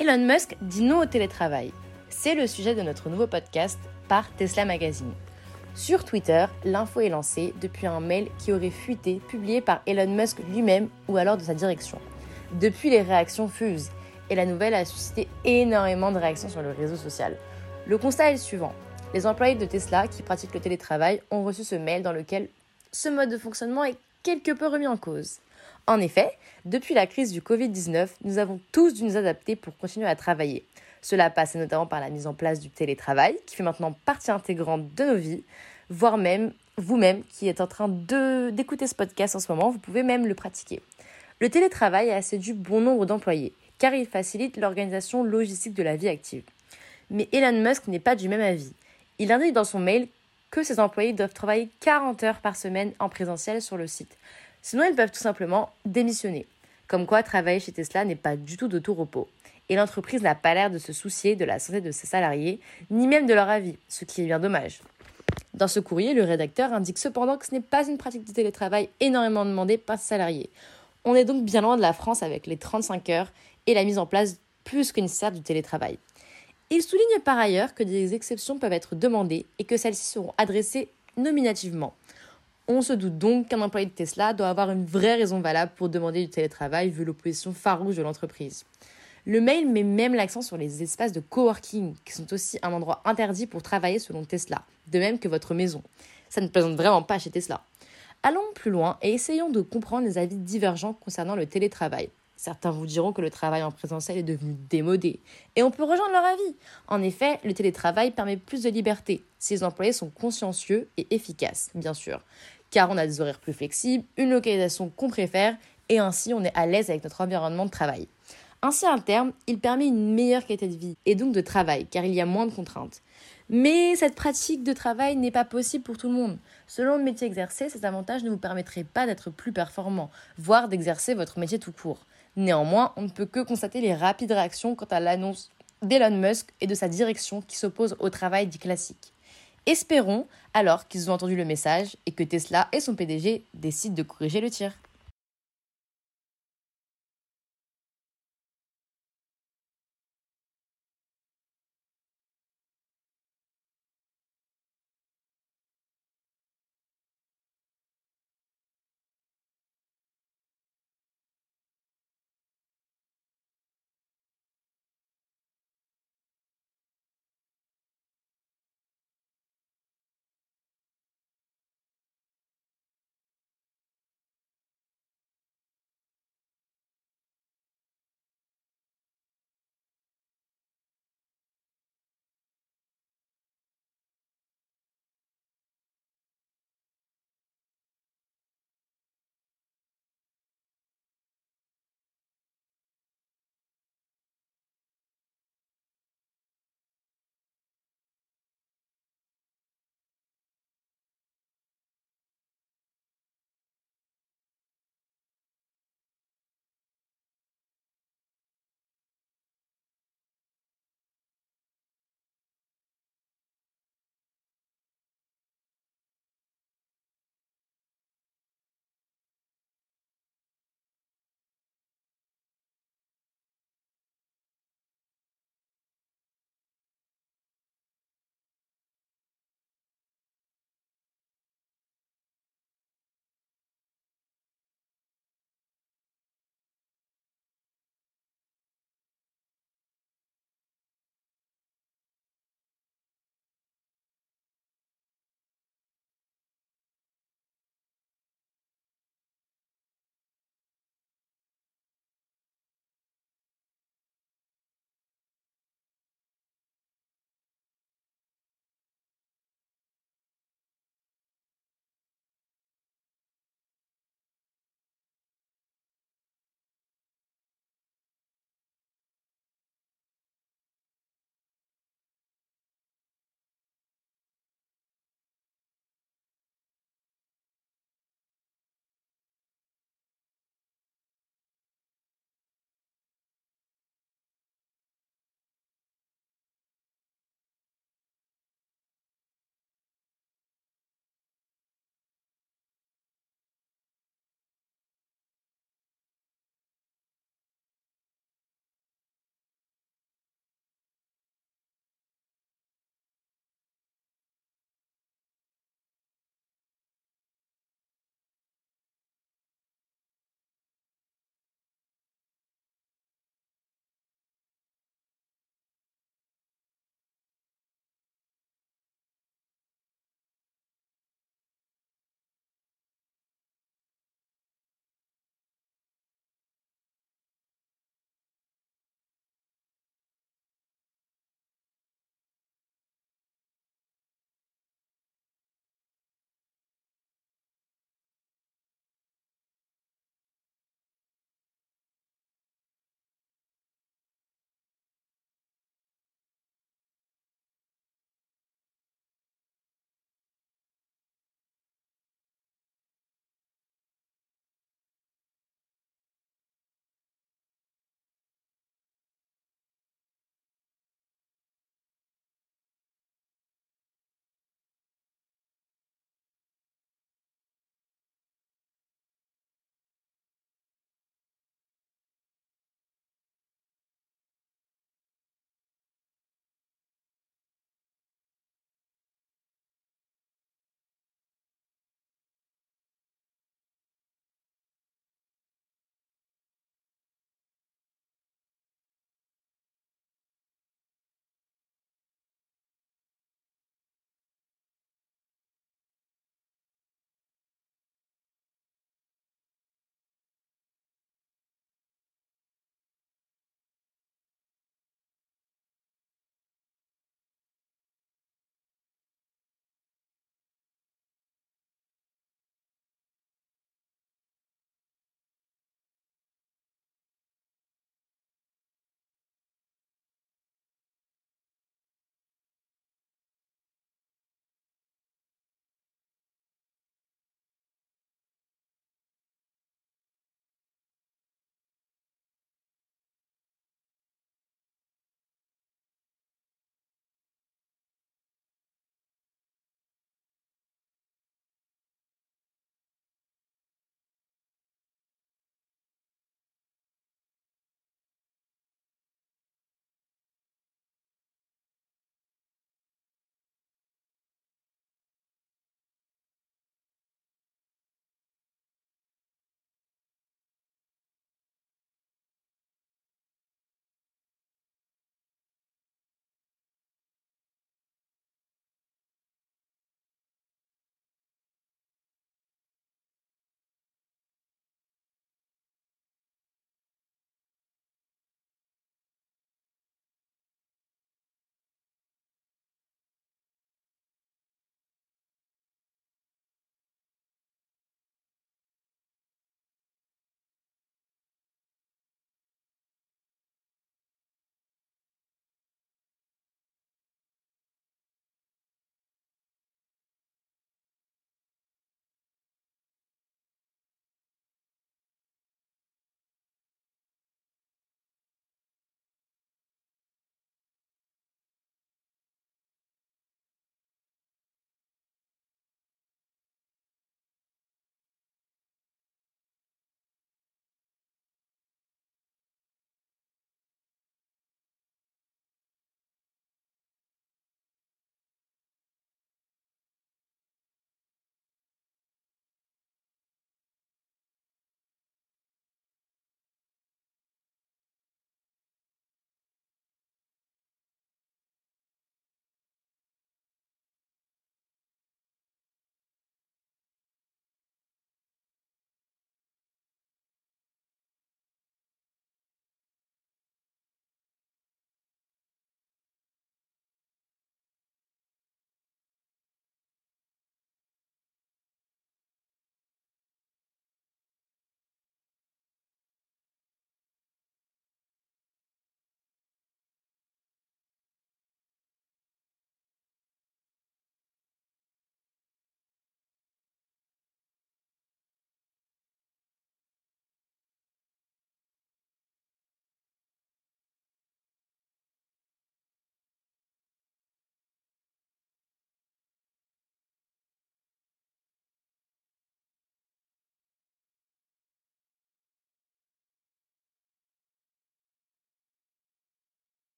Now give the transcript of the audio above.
Elon Musk dit non au télétravail. C'est le sujet de notre nouveau podcast par Tesla Magazine. Sur Twitter, l'info est lancée depuis un mail qui aurait fuité, publié par Elon Musk lui-même ou alors de sa direction. Depuis, les réactions fusent et la nouvelle a suscité énormément de réactions sur le réseau social. Le constat est le suivant. Les employés de Tesla qui pratiquent le télétravail ont reçu ce mail dans lequel ce mode de fonctionnement est quelque peu remis en cause. En effet, depuis la crise du Covid-19, nous avons tous dû nous adapter pour continuer à travailler. Cela passe notamment par la mise en place du télétravail, qui fait maintenant partie intégrante de nos vies, voire même vous-même qui êtes en train d'écouter ce podcast en ce moment, vous pouvez même le pratiquer. Le télétravail a séduit bon nombre d'employés, car il facilite l'organisation logistique de la vie active. Mais Elon Musk n'est pas du même avis. Il indique dans son mail que ses employés doivent travailler 40 heures par semaine en présentiel sur le site. Sinon, ils peuvent tout simplement démissionner. Comme quoi, travailler chez Tesla n'est pas du tout de tout repos. Et l'entreprise n'a pas l'air de se soucier de la santé de ses salariés, ni même de leur avis, ce qui est bien dommage. Dans ce courrier, le rédacteur indique cependant que ce n'est pas une pratique de télétravail énormément demandée par ses salariés. On est donc bien loin de la France avec les 35 heures et la mise en place plus que nécessaire du télétravail. Il souligne par ailleurs que des exceptions peuvent être demandées et que celles-ci seront adressées nominativement. On se doute donc qu'un employé de Tesla doit avoir une vraie raison valable pour demander du télétravail vu l'opposition farouche de l'entreprise. Le mail met même l'accent sur les espaces de coworking, qui sont aussi un endroit interdit pour travailler selon Tesla, de même que votre maison. Ça ne présente vraiment pas chez Tesla. Allons plus loin et essayons de comprendre les avis divergents concernant le télétravail. Certains vous diront que le travail en présentiel est devenu démodé. Et on peut rejoindre leur avis. En effet, le télétravail permet plus de liberté si les employés sont consciencieux et efficaces, bien sûr car on a des horaires plus flexibles, une localisation qu'on préfère, et ainsi on est à l'aise avec notre environnement de travail. Ainsi, à terme, il permet une meilleure qualité de vie et donc de travail, car il y a moins de contraintes. Mais cette pratique de travail n'est pas possible pour tout le monde. Selon le métier exercé, cet avantage ne vous permettrait pas d'être plus performant, voire d'exercer votre métier tout court. Néanmoins, on ne peut que constater les rapides réactions quant à l'annonce d'Elon Musk et de sa direction qui s'oppose au travail dit classique. Espérons alors qu'ils ont entendu le message et que Tesla et son PDG décident de corriger le tir.